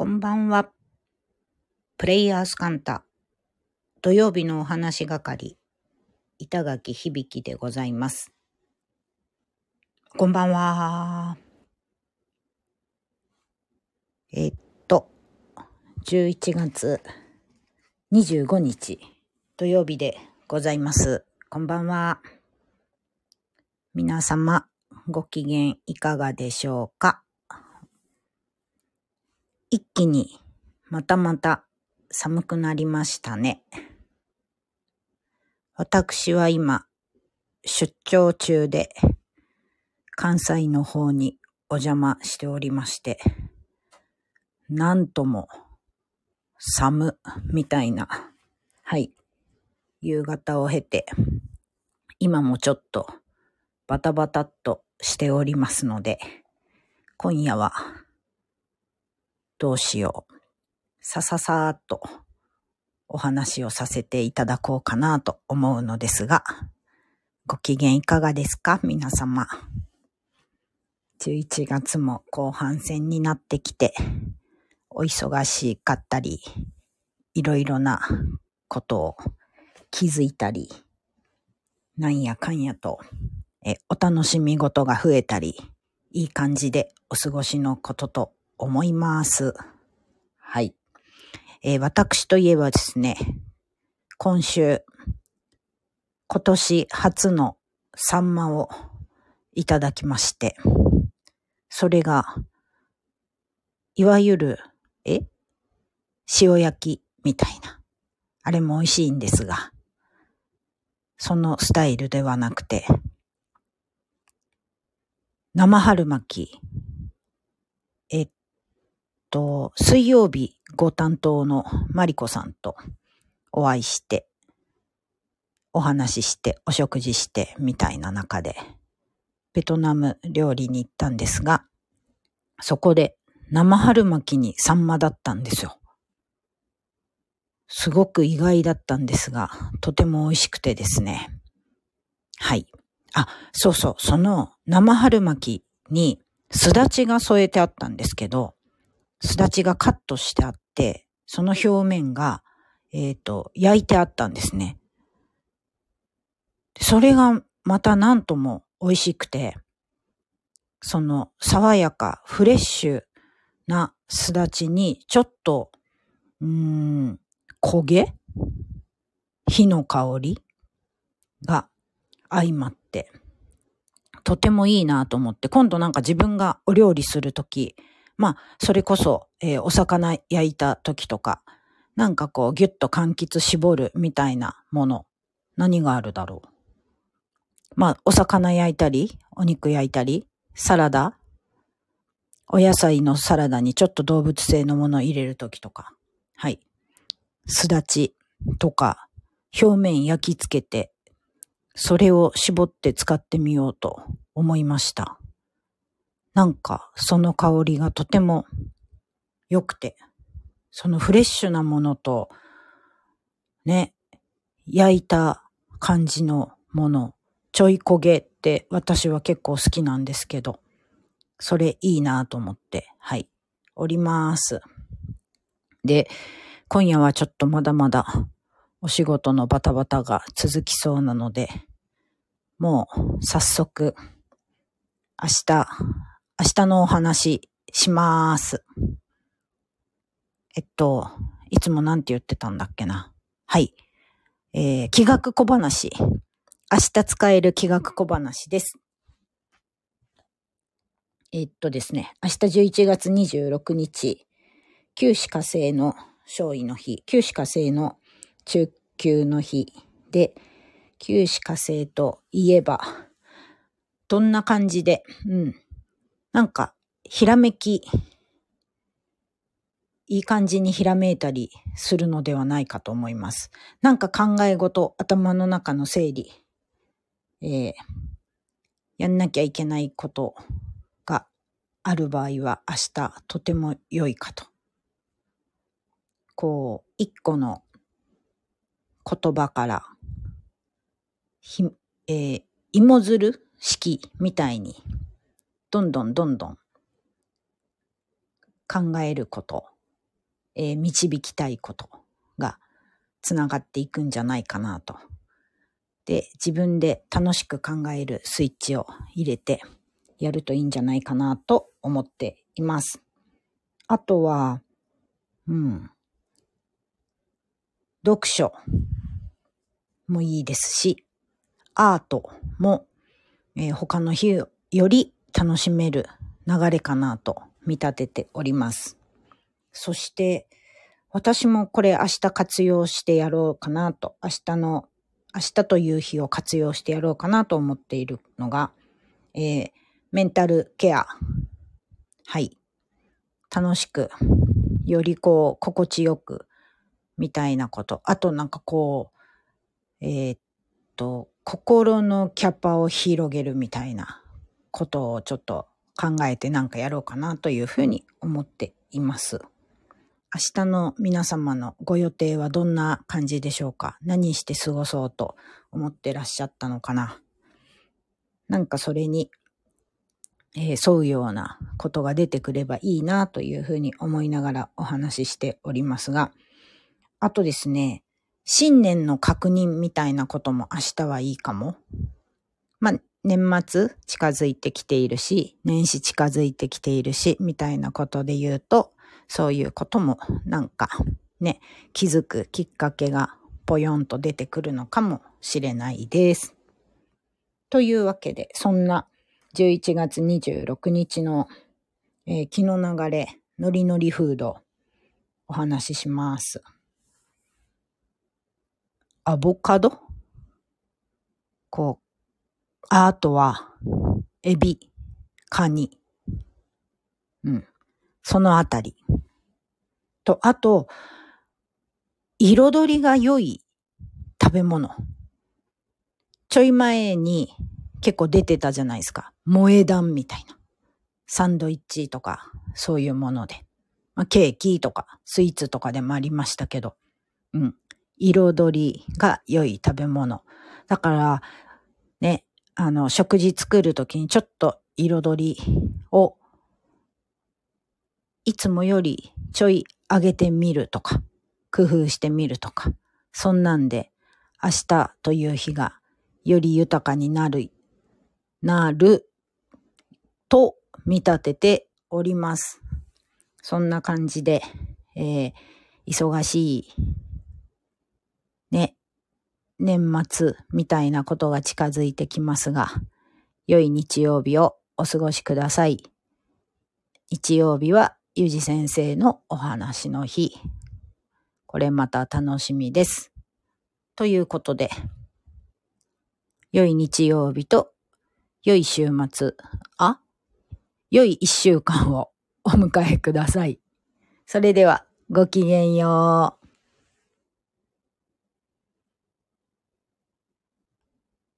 こんばんは。プレイヤースカンタ。土曜日のお話係、板垣響でございます。こんばんは。えっと、11月25日土曜日でございます。こんばんは。皆様、ご機嫌いかがでしょうか？一気にまたまた寒くなりましたね。私は今出張中で関西の方にお邪魔しておりまして、なんとも寒みたいな、はい、夕方を経て、今もちょっとバタバタっとしておりますので、今夜はどうしよう。さささーっとお話をさせていただこうかなと思うのですが、ご機嫌いかがですか？皆様。11月も後半戦になってきて、お忙しかったり、いろいろなことを気づいたり、なんやかんやと、え、お楽しみ事が増えたり、いい感じでお過ごしのことと思います。はい。えー、私といえばですね、今週、今年初のサンマをいただきまして、それが、いわゆる、え？塩焼きみたいな。あれも美味しいんですが、そのスタイルではなくて、生春巻き、と、水曜日ご担当のマリコさんとお会いして、お話しして、お食事して、みたいな中で、ベトナム料理に行ったんですが、そこで生春巻きにサンマだったんですよ。すごく意外だったんですが、とても美味しくてですね。はい。あ、そうそう、その生春巻きにすだちが添えてあったんですけど、すだちがカットしてあって、その表面が、えっ、ー、と、焼いてあったんですね。それがまたなんとも美味しくて、その爽やか、フレッシュなすだちに、ちょっと、うーん、焦げ？火の香り？が相まって、とてもいいなと思って、今度なんか自分がお料理するとき、まあ、それこそ、えー、お魚焼いた時とか、なんかこう、ぎゅっと柑橘絞るみたいなもの、何があるだろう？まあ、お魚焼いたり、お肉焼いたり、サラダ、お野菜のサラダにちょっと動物性のものを入れるときとか、はい。すだちとか、表面焼き付けて、それを絞って使ってみようと思いました。なんかその香りがとても良くて、そのフレッシュなものと、ね、焼いた感じのもの、ちょい焦げって私は結構好きなんですけど、それいいなと思って、はい、おります。で、今夜はちょっとまだまだお仕事のバタバタが続きそうなので、もう早速明日明日のお話します。えっと、いつもなんて言ってたんだっけな。はい。えー、気学小話。明日使える気学小話です。えっとですね、明日11月26日、旧歯火星の勝利の日、旧歯火星の中級の日で、旧歯火星といえば、どんな感じで、うん、なんか、ひらめき、いい感じにひらめいたりするのではないかと思います。なんか考え事、頭の中の整理、えー、やんなきゃいけないことがある場合は明日とても良いかと。こう、一個の言葉から、ひ、えー、芋づる式みたいにどんどんどんどん考えることえー、導きたいことがつながっていくんじゃないかなと。で、自分で楽しく考えるスイッチを入れてやるといいんじゃないかなと思っています。あとは、うん。読書もいいですし、アートも、えー、他の日より楽しめる流れかなと見立てております。そして、私もこれ明日活用してやろうかなと、明日の、明日という日を活用してやろうかなと思っているのが、えー、メンタルケア。はい。楽しく、よりこう、心地よく、みたいなこと。あとなんかこう、えー、っと、心のキャパを広げるみたいなことをちょっと考えてなんかやろうかなというふうに思っています。明日の皆様のご予定はどんな感じでしょうか？何して過ごそうと思ってらっしゃったのかな？なんかそれに、えー、沿うようなことが出てくればいいなというふうに思いながらお話ししておりますが、あとですね、新年の確認みたいなことも明日はいいかも。まあ、年末近づいてきているし、年始近づいてきているし、みたいなことで言うと、そういうこともなんかね、気づくきっかけがぽよんと出てくるのかもしれないです。というわけで、そんな11月26日の、えー、気の流れ、ノリノリフードお話しします。アボカド？こう、あとは、エビ、カニ。うん。そのあたり。と、あと、彩りが良い食べ物。ちょい前に結構出てたじゃないですか。萌え断みたいな。サンドイッチとか、そういうもので。まあ、ケーキとか、スイーツとかでもありましたけど。うん。彩りが良い食べ物。だから、ね、あの、食事作るときにちょっと彩りをいつもよりちょい上げてみるとか、工夫してみるとか、そんなんで明日という日がより豊かになる、なると見立てております。そんな感じで、えー、忙しい、ね、年末みたいなことが近づいてきますが、良い日曜日をお過ごしください。日曜日はゆじ先生のお話の日。これまた楽しみです。ということで、良い日曜日と良い週末、あ良い一週間をお迎えください。それでは、ごきげんよう。